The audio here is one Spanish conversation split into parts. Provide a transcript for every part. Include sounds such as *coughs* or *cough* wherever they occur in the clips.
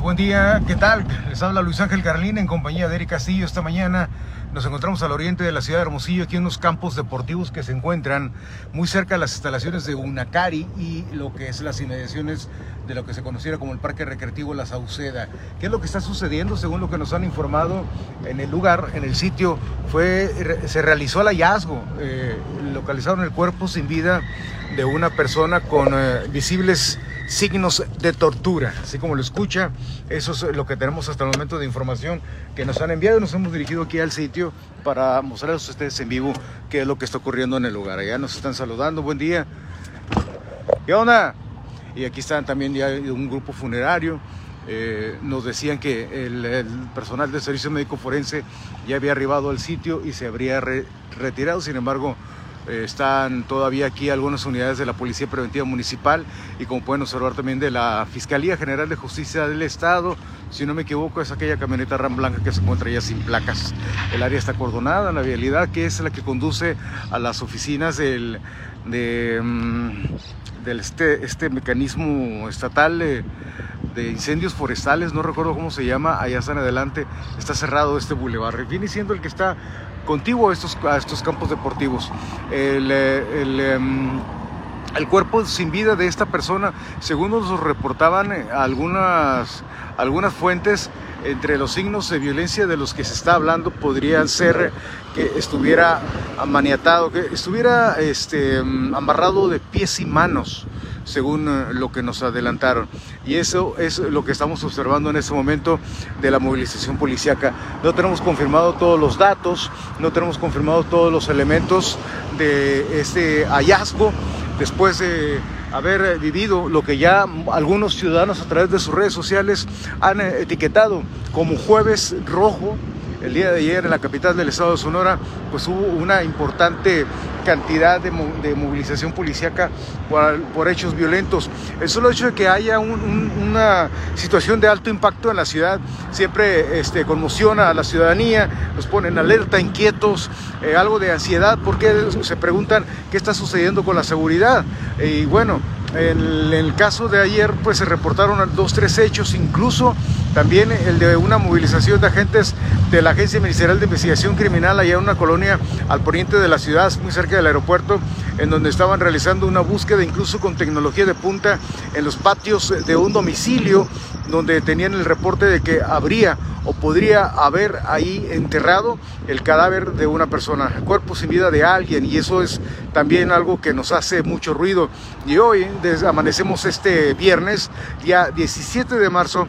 Buen día, ¿qué tal? Les habla Luis Ángel Carlín en compañía de Eric Castillo. Esta mañana nos encontramos al oriente de la ciudad de Hermosillo, aquí en unos campos deportivos que se encuentran muy cerca de las instalaciones de Unacari y lo que es las inmediaciones de lo que se conociera como el Parque Recreativo La Sauceda. ¿Qué es lo que está sucediendo? Según lo que nos han informado en el lugar, en el sitio, fue, se realizó el hallazgo. Eh, localizaron el cuerpo sin vida de una persona con eh, visibles signos de tortura, así como lo escucha. Eso es lo que tenemos hasta el momento de información que nos han enviado. Nos hemos dirigido aquí al sitio para mostrarles a ustedes en vivo qué es lo que está ocurriendo en el lugar. Allá nos están saludando. Buen día. ¿Qué onda? Y aquí están también ya un grupo funerario. Eh, nos decían que el, personal del servicio médico forense ya había arribado al sitio y se habría retirado. Sin embargo, eh, están todavía aquí algunas unidades de la Policía Preventiva Municipal y como pueden observar también de la Fiscalía General de Justicia del Estado. Si no me equivoco, es aquella camioneta RAM blanca que se encuentra ya sin placas. El área está acordonada, la vialidad que es la que conduce a las oficinas del, de, mm, este, este mecanismo estatal. de incendios forestales, no recuerdo cómo se llama, allá están adelante, está cerrado este bulevar. Viene siendo el que está contiguo a estos, a estos campos deportivos. El, eh, em, el, cuerpo sin vida de esta persona, según nos reportaban eh, algunas, algunas fuentes, entre los signos de violencia de los que se está hablando podría ser que estuviera maniatado, que estuviera este, amarrado de pies y manos según eh, lo que nos adelantaron. Y eso es lo que estamos observando en este momento de la movilización policíaca. No tenemos confirmado todos los datos, no tenemos confirmado todos los elementos de este hallazgo después de haber vivido lo que ya algunos ciudadanos a través de sus redes sociales han eh, etiquetado como jueves rojo el día de ayer en la capital del estado de Sonora, pues hubo una importante cantidad de, movilización policíaca por, hechos violentos. El solo hecho de que haya una situación de alto impacto en la ciudad siempre este, conmociona a la ciudadanía, nos pone en alerta, inquietos, eh, algo de ansiedad, porque se preguntan qué está sucediendo con la seguridad. y bueno, en el caso de ayer, pues se reportaron dos, tres hechos, incluso también el de una movilización de agentes de la Agencia Ministerial de Investigación Criminal allá en una colonia al poniente de la ciudad, muy cerca del aeropuerto, en donde estaban realizando una búsqueda incluso con tecnología de punta en los patios de un domicilio donde tenían el reporte de que habría o podría haber ahí enterrado el cadáver de una persona, cuerpo sin vida de alguien y eso es también algo que nos hace mucho ruido. Y hoy amanecemos este viernes, día 17 de marzo,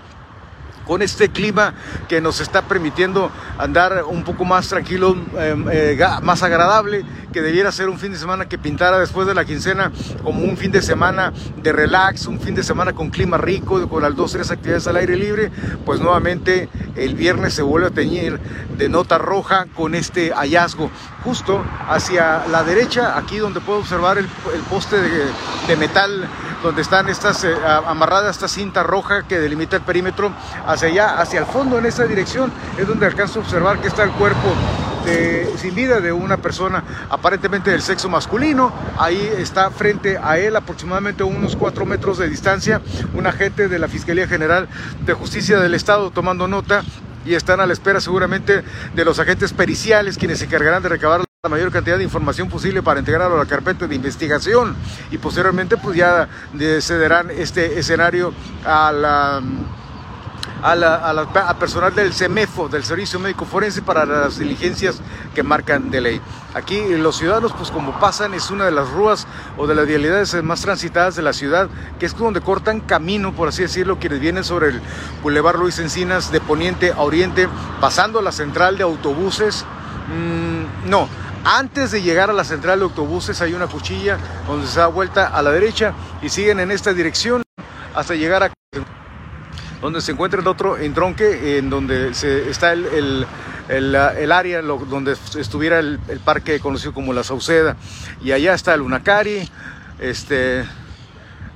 con este clima que nos está permitiendo andar un poco más tranquilo, em, eh, más agradable, que debiera ser un fin de semana que pintara después de la quincena como un fin de semana de relax, un fin de semana con clima rico, con las dos, tres actividades al aire libre, pues nuevamente el viernes se vuelve a teñir de nota roja con este hallazgo. Justo hacia la derecha, aquí donde puedo observar el, poste de metal donde están estas eh, amarradas esta cinta roja que delimita el perímetro hacia allá, hacia el fondo en esa dirección es donde alcanzo a observar que está el cuerpo sin vida de una persona aparentemente del sexo masculino. Ahí está frente a él aproximadamente unos cuatro metros de distancia un agente de la Fiscalía General de Justicia del Estado tomando nota y están a la espera seguramente de los agentes periciales quienes se encargarán de recabar la mayor cantidad de información posible para integrarlo a la carpeta de investigación y posteriormente pues ya cederán este escenario a la a la, personal del CEMEFO, del Servicio Médico Forense, para las diligencias que marcan de ley. Aquí los ciudadanos, pues como pasan, es una de las ruas o de las vialidades más transitadas de la ciudad, que es donde cortan camino, por así decirlo, quienes vienen sobre el Boulevard Luis Encinas de poniente a oriente, pasando a la central de autobuses. Mm, no, antes de llegar a la central de autobuses hay una cuchilla donde se da vuelta a la derecha y siguen en esta dirección hasta llegar a donde se encuentra el otro entronque en donde está el, área donde estuviera el, parque conocido como La Sauceda. Y allá está el Unacari, este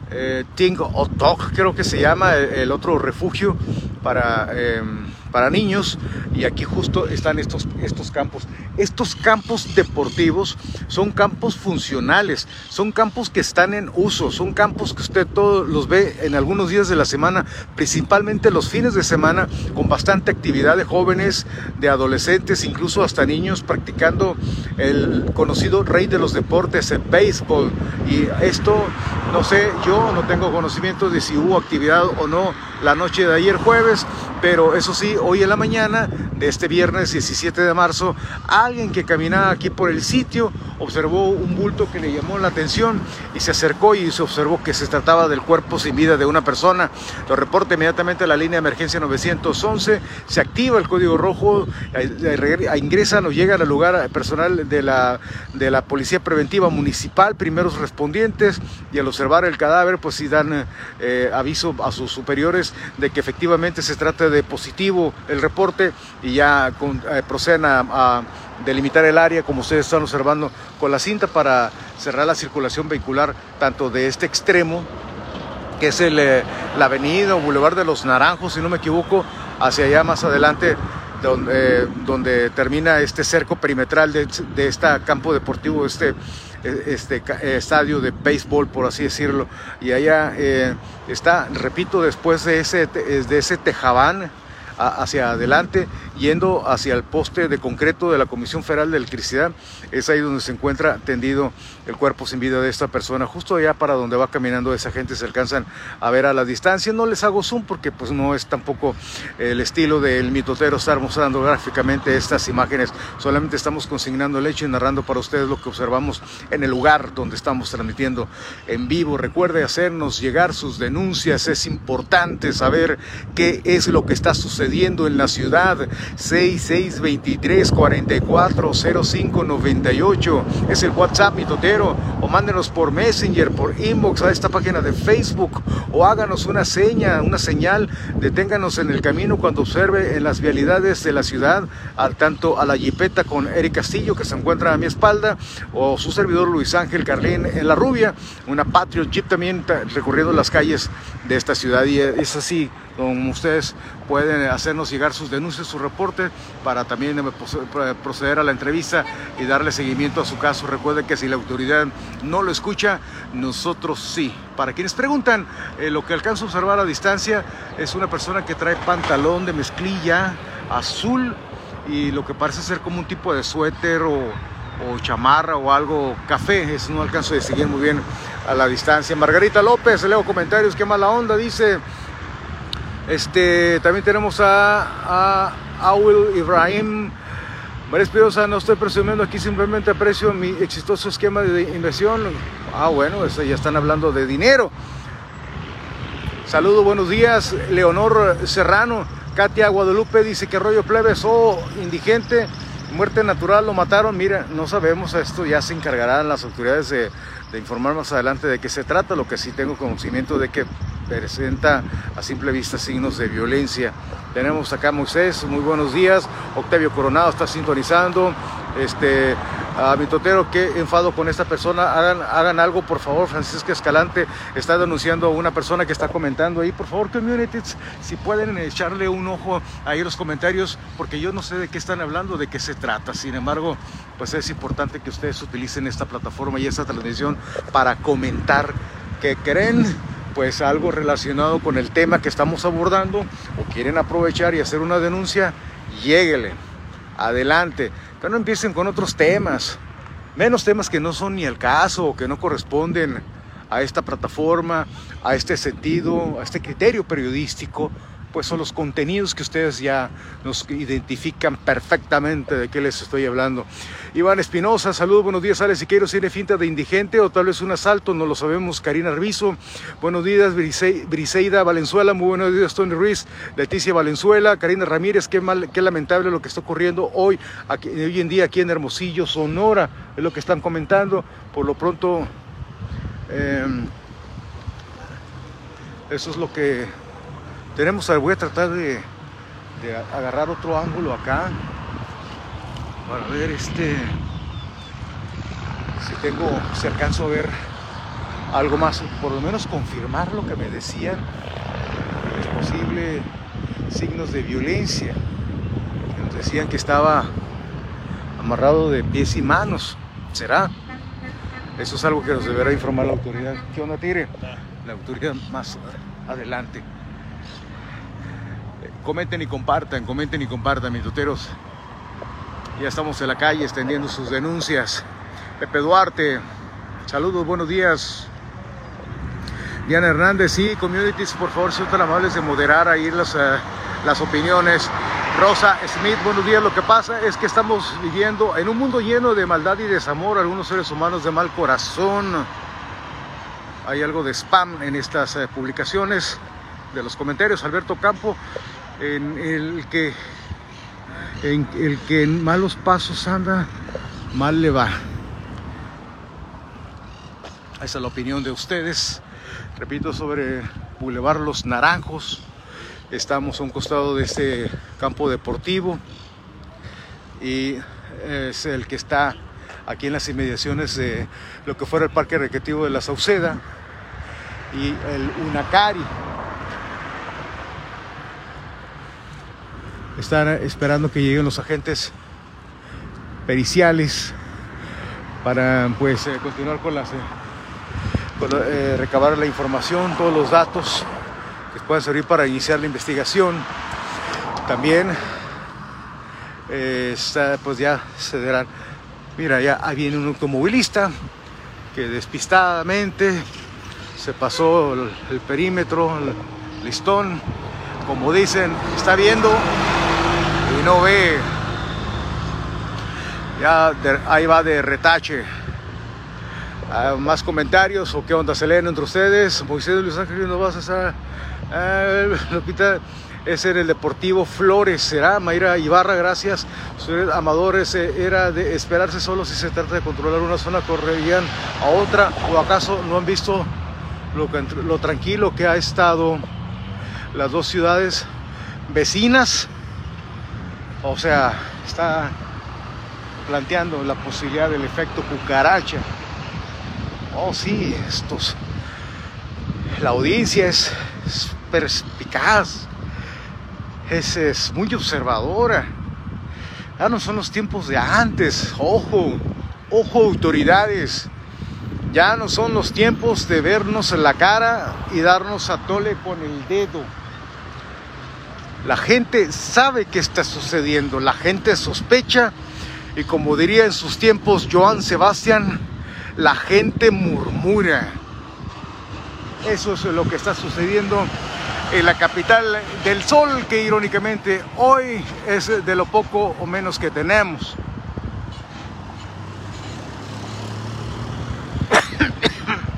eh, Ting Otok creo que se llama el, otro refugio para, em, para niños y aquí justo están estos, estos campos. Estos campos deportivos son campos funcionales, son campos que están en uso, son campos que usted todos los ve en algunos días de la semana, principalmente los fines de semana, con bastante actividad de jóvenes, de adolescentes, incluso hasta niños practicando el conocido rey de los deportes, el béisbol. Y esto, no sé, yo no tengo conocimiento de si hubo actividad o no la noche de ayer jueves, pero eso sí, hoy en la mañana de este viernes 17 de marzo, alguien que caminaba aquí por el sitio observó un bulto que le llamó la atención y se acercó y se observó que se trataba del cuerpo sin vida de una persona. Lo reporta inmediatamente a la línea de emergencia 911, se activa el código rojo, ingresan o llegan al lugar personal de la, de la Policía Preventiva Municipal, primeros respondientes, y al observar el cadáver, pues sí dan eh, aviso a sus superiores de que efectivamente se trata de positivo el reporte y ya eh, proceden a, delimitar el área, como ustedes están observando, con la cinta para cerrar la circulación vehicular tanto de este extremo, que es el, eh, la avenida o Boulevard de los Naranjos, si no me equivoco, hacia allá más adelante, donde, donde termina este cerco perimetral de, de este campo deportivo, este, este estadio de béisbol, por así decirlo. Y allá eh, está, repito, después de ese, de ese tejabán, hacia adelante, yendo hacia el poste de concreto de la Comisión Federal de Electricidad. Es ahí donde se encuentra tendido el cuerpo sin vida de esta persona. Justo allá para donde va caminando esa gente se alcanzan a ver a la distancia. No les hago zoom porque pues no es tampoco el estilo del mitotero estar mostrando gráficamente estas imágenes. Solamente estamos consignando el hecho y narrando para ustedes lo que observamos en el lugar donde estamos transmitiendo en vivo. Recuerde hacernos llegar sus denuncias. Es importante saber qué es lo que está sucediendo en la ciudad. 6623 440598 es el WhatsApp mitotero o mándenos por Messenger, por inbox a esta página de Facebook o háganos una seña, una señal, deténganos en el camino cuando observe en las vialidades de la ciudad, al tanto a la Jipeta con Eric Castillo que se encuentra a mi espalda o su servidor Luis Ángel Carlín en La Rubia, una Patriot Jeep también recorriendo las calles de esta ciudad y es así como ustedes pueden hacernos llegar sus denuncias, su reporte, para también eh, proceder a la entrevista y darle seguimiento a su caso. Recuerden que si la autoridad no lo escucha, nosotros sí. Para quienes preguntan, eh, lo que alcanzo a observar a distancia es una persona que trae pantalón de mezclilla azul y lo que parece ser como un tipo de suéter o, chamarra o algo café, eso no alcanzo a distinguir muy bien a la distancia. Margarita López, leo comentarios, qué mala onda, dice, este, también tenemos a, a Will Ibrahim. María Espirosa, no estoy presumiendo aquí, simplemente aprecio mi exitoso esquema de inversión. Ah, bueno, eso ya están hablando de dinero. Saludos, buenos días. Leonor Serrano, Katia Guadalupe dice que rollo plebes, oh, indigente, muerte natural, lo mataron. Mira, no sabemos esto, ya se encargarán las autoridades de, de informar más adelante de qué se trata. Lo que sí tengo conocimiento de que presenta a simple vista signos de violencia. Tenemos acá a Moisés, muy buenos días. Octavio Coronado está sintonizando. Este, a qué enfado con esta persona. Hagan, hagan algo, por favor. Francisca Escalante está denunciando a una persona que está comentando ahí. Por favor, communities, si pueden echarle un ojo ahí en los comentarios, porque yo no sé de qué están hablando, de qué se trata. Sin embargo, pues es importante que ustedes utilicen esta plataforma y esta transmisión para comentar que creen pues algo relacionado con el tema que estamos abordando o quieren aprovechar y hacer una denuncia, lléguele, adelante, pero no empiecen con otros temas, menos temas que no son ni el caso o que no corresponden a esta plataforma, a este sentido, a este criterio periodístico pues son los contenidos que ustedes ya nos identifican perfectamente de qué les estoy hablando. Iván Espinosa, saludos, buenos días, Alex Siqueiros, tiene finta de indigente o tal vez un asalto, no lo sabemos. Karina Arbizo, buenos días, Briseida Valenzuela, muy buenos días, Tony Ruiz, Leticia Valenzuela, Karina Ramírez, qué, mal, qué lamentable lo que está ocurriendo hoy, hoy en día aquí en Hermosillo, Sonora, es lo que están comentando. Por lo pronto, em, eso es lo que tenemos, voy a tratar de, agarrar otro ángulo acá para ver este si tengo, si alcanzo a ver algo más, por lo menos confirmar lo que me decían. Es posible, signos de violencia. Nos decían que estaba amarrado de pies y manos. ¿Será? Eso es algo que nos deberá informar la autoridad. ¿Qué onda, Tire? La autoridad más adelante. Comenten y compartan, comenten y compartan, mis tuteros. Ya estamos en la calle extendiendo sus denuncias. Pepe Duarte, saludos, buenos días. Diana Hernández, sí, communities, por favor, sean tan amables de moderar ahí las, eh, las opiniones. Rosa Smith, buenos días. Lo que pasa es que estamos viviendo en un mundo lleno de maldad y desamor, algunos seres humanos de mal corazón. Hay algo de spam en estas eh, publicaciones de los comentarios. Alberto Campo, en el que en el que en malos pasos anda, mal le va. Esa es la opinión de ustedes. Repito, sobre Boulevard Los Naranjos. Estamos a un costado de este campo deportivo y es el que está aquí en las inmediaciones de lo que fuera el Parque Recreativo de la Sauceda y el Unacari. Están esperando que lleguen los agentes periciales para pues eh, continuar con las eh, eh, recabar la información, todos los datos que puedan servir para iniciar la investigación. También está, pues ya se darán. Mira, ya viene un automovilista que despistadamente se pasó el, el perímetro, el listón, como dicen, está viendo no ve. Ya ahí va de retache. Ah, más comentarios o qué onda se leen entre ustedes. Moisés Luis Ángel, no vas a estar. Ah, Lupita, ese era el Deportivo Flores, será Mayra Ibarra, gracias. Amadores, era de esperarse solo si se trata de controlar una zona, correrían a otra, o acaso no han visto lo, lo tranquilo que ha estado las dos ciudades vecinas. O sea, está planteando la posibilidad del efecto cucaracha. Oh, sí, estos. La audiencia es, perspicaz, es, es, muy observadora. Ya no son los tiempos de antes. Ojo, ojo, autoridades. Ya no son los tiempos de vernos en la cara y darnos a tole con el dedo. La gente sabe qué está sucediendo, la gente sospecha y como diría en sus tiempos Joan Sebastián, la gente murmura. Eso es lo que está sucediendo en la capital del sol, que irónicamente hoy es de lo poco o menos que tenemos.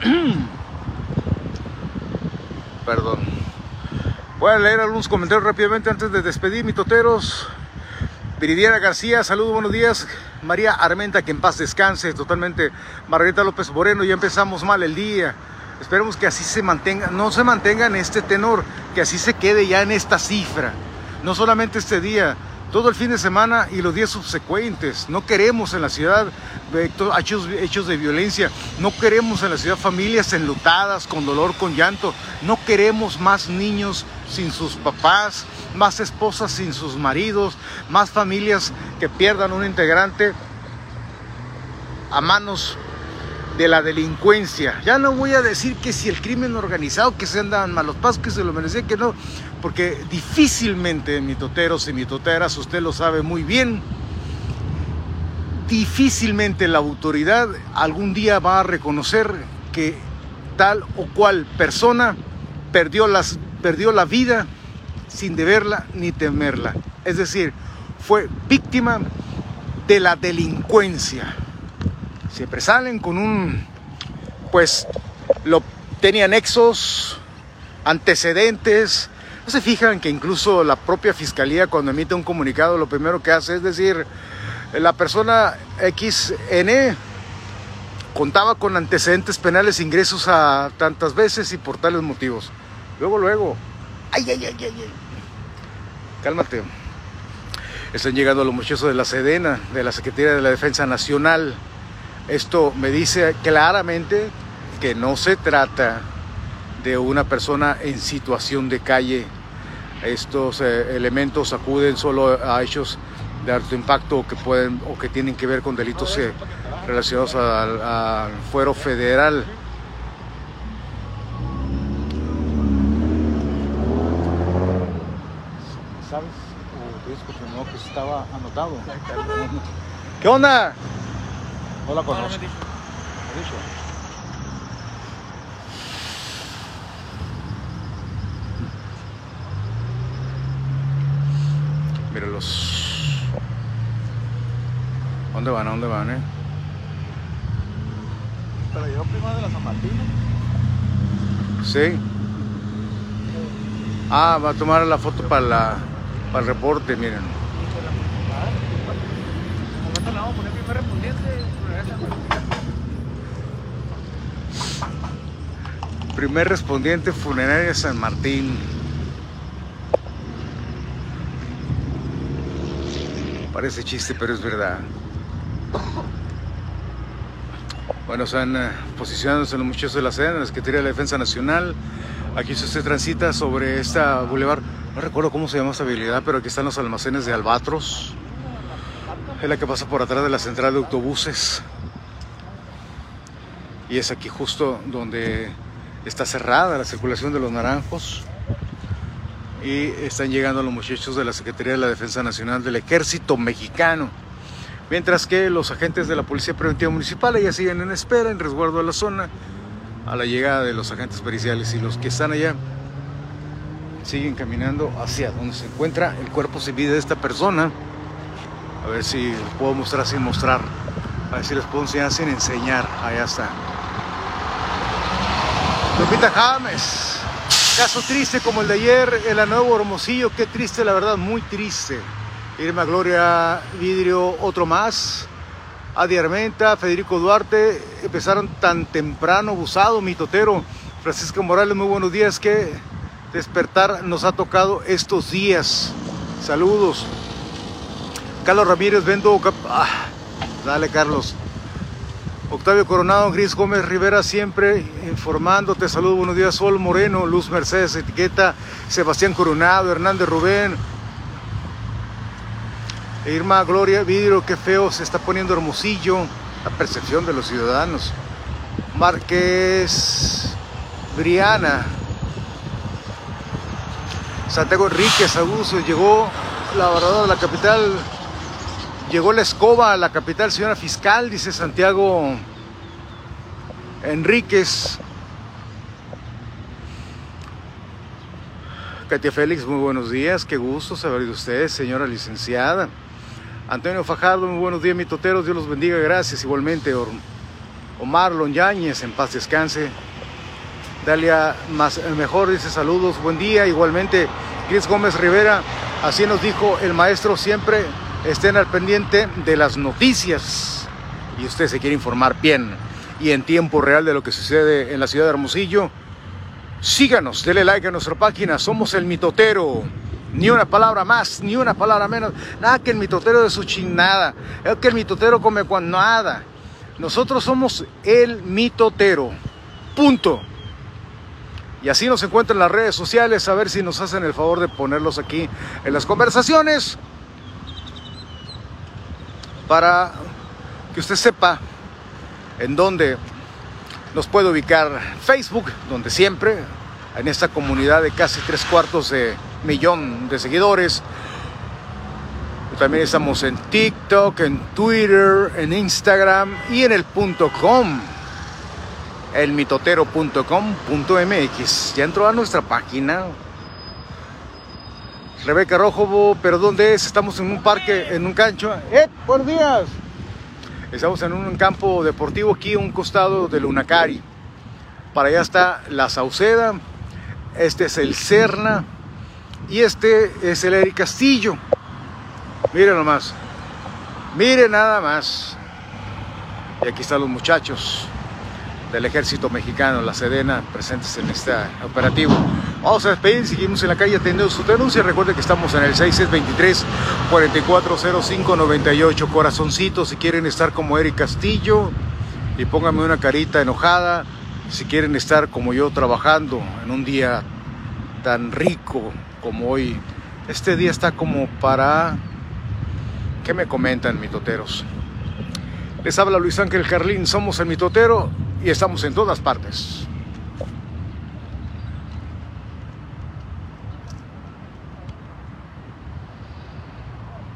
*coughs* Perdón. Voy a leer algunos comentarios rápidamente antes de despedir, mi toteros. Viridiana García, saludos, buenos días. María Armenta, que en paz descanse totalmente. Margarita López Moreno, ya empezamos mal el día. Esperemos que así se mantenga, no se mantenga en este tenor, que así se quede ya en esta cifra. No solamente este día, todo el fin de semana y los días subsecuentes. No queremos en la ciudad hechos, hechos de violencia. No queremos en la ciudad familias enlutadas, con dolor, con llanto. No queremos más niños sin sus papás, más esposas sin sus maridos, más familias que pierdan un integrante a manos de la delincuencia. Ya no voy a decir que si el crimen organizado, que se andan malos pasos, que se lo merecía, que no, porque difícilmente, mitoteros y mitoteras, usted lo sabe muy bien, difícilmente la autoridad algún día va a reconocer que tal o cual persona perdió, las, perdió la vida sin deberla ni temerla. Es decir, fue víctima de la delincuencia siempre salen con un, pues, lo tenían nexos, antecedentes. No se fijan que incluso la propia fiscalía cuando emite un comunicado lo primero que hace es decir, la persona XN contaba con antecedentes penales, ingresos a tantas veces y por tales motivos. Luego, luego, ay, ay, ay, ay, ay. Cálmate. Están llegando los muchachos de la Sedena, de la Secretaría de la Defensa Nacional. Esto me dice claramente que no se trata de una persona en situación de calle estos eh, elementos acuden solo a hechos de alto impacto que pueden o que tienen que ver con delitos eh, relacionados al, al fuero federal. ¿Sabes? O te confirmó que estaba anotado. ¿Qué onda? No la conozco. Míralos. ¿Dónde van? ¿A dónde van, eh? Pero yo prima de la San Martín. Sí. Ah, va a tomar la foto para, la, para el reporte, miren. Poner primer respondiente. Primer respondiente funeraria San Martín. Parece chiste, pero es verdad. Bueno, están eh, posicionándose los muchachos de la sede en la Secretaría de la Defensa Nacional. Aquí usted transita sobre esta bulevar, no recuerdo cómo se llama esta habilidad, pero aquí están los almacenes de Albatros. Es la que pasa por atrás de la central de autobuses. Y es aquí justo donde está cerrada la circulación de los naranjos. Y están llegando los muchachos de la Secretaría de la Defensa Nacional del Ejército Mexicano. Mientras que los agentes de la Policía Preventiva Municipal ya siguen en espera, en resguardo de la zona, a la llegada de los agentes periciales. Y los que están allá siguen caminando hacia donde se encuentra el cuerpo vida de esta persona. A ver si les puedo mostrar sin mostrar. A ver si les puedo enseñar sin enseñar. Allá está. Lupita James. Caso triste como el de ayer en la Nuevo Hermosillo. Qué triste, la verdad, muy triste. Irma Gloria Vidrio, otro más. Adi Armenta, Federico Duarte, empezaron tan temprano, abusado, mitotero. Francisco Morales, muy buenos días. Que despertar nos ha tocado estos días. Saludos. Carlos Ramírez, vendo. Ah, dale, Carlos. Octavio Coronado, Gris Gómez Rivera, siempre informándote. Saludos, buenos días. Sol Moreno, Luz Mercedes, etiqueta. Sebastián Coronado, Hernández Rubén. Irma Gloria Vidrio, qué feo se está poniendo hermosillo. La percepción de los ciudadanos. Márquez Briana. Santiago Enríquez Abuso, llegó la verdad de la capital Llegó la escoba a la capital, señora fiscal, dice Santiago Enríquez. Katia Félix, muy buenos días, qué gusto saber de ustedes, señora licenciada. Antonio Fajardo, muy buenos días, mitoteros, Dios los bendiga, gracias. Igualmente, Omar Lonyañez, en paz descanse. Dalia más, mejor dice saludos, buen día. Igualmente, Cris Gómez Rivera, así nos dijo el maestro siempre estén al pendiente de las noticias y usted se quiere informar bien y en tiempo real de lo que sucede en la ciudad de Hermosillo, síganos, denle like a nuestra página, somos el mitotero. Ni una palabra más, ni una palabra menos. Nada que el mitotero de su chinada. Es que el mitotero come cuando nada. Nosotros somos el mitotero. Punto. Y así nos encuentran en las redes sociales, a ver si nos hacen el favor de ponerlos aquí en las conversaciones para que usted sepa en dónde nos puede ubicar Facebook, donde siempre, en esta comunidad de casi tres cuartos de millón de seguidores. También estamos en TikTok, en Twitter, en Instagram y en el punto com, elmitotero.com.mx. Ya entró a nuestra página. Rebeca Rojo, pero ¿dónde es? Estamos en un parque, en un cancho. ¡Eh! ¡Buenos días! Estamos en un campo deportivo aquí, un costado del Unacari. Para allá está la Sauceda, este es el Cerna y este es el Eric Castillo. Miren nomás, miren nada más. Y aquí están los muchachos del ejército mexicano, la Sedena, presentes en este operativo. Vamos a despedir, seguimos en la calle atendiendo su denuncia. Recuerde que estamos en el 6623 440598 Corazoncito, si quieren estar como Eric Castillo, y pónganme una carita enojada. Si quieren estar como yo trabajando en un día tan rico como hoy. Este día está como para... ¿Qué me comentan, mitoteros? Les habla Luis Ángel Carlín, somos el mitotero y estamos en todas partes.